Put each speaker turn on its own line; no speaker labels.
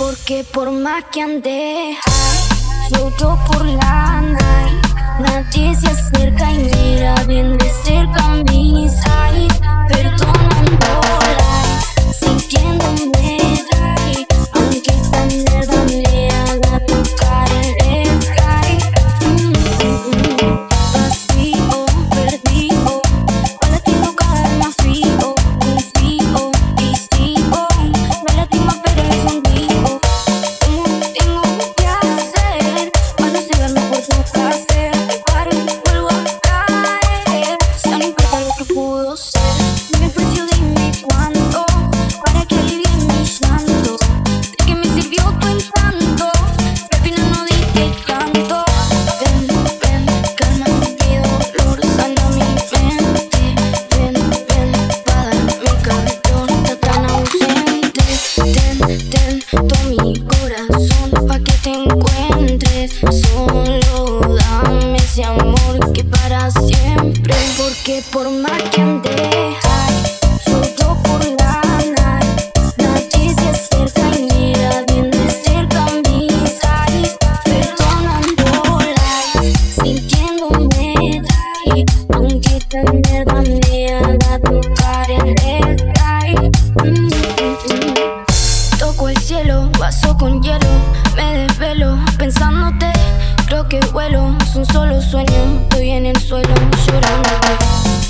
Porque por más que ande, lloro por la night, nadie se acerca y me Solo dame ese amor que para siempre. Porque por más que andes. vaso con hielo, me desvelo pensándote. Creo que vuelo, es un solo sueño, estoy en el suelo llorándote.